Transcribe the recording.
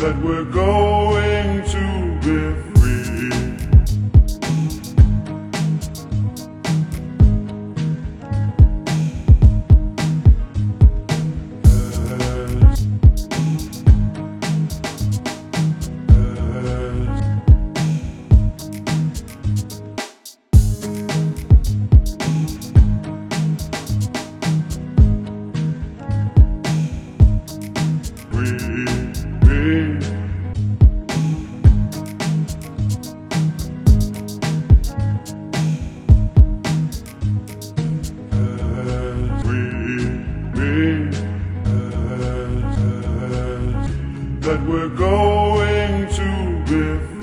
that we're going to be free. Yes. Yes. Free. going to be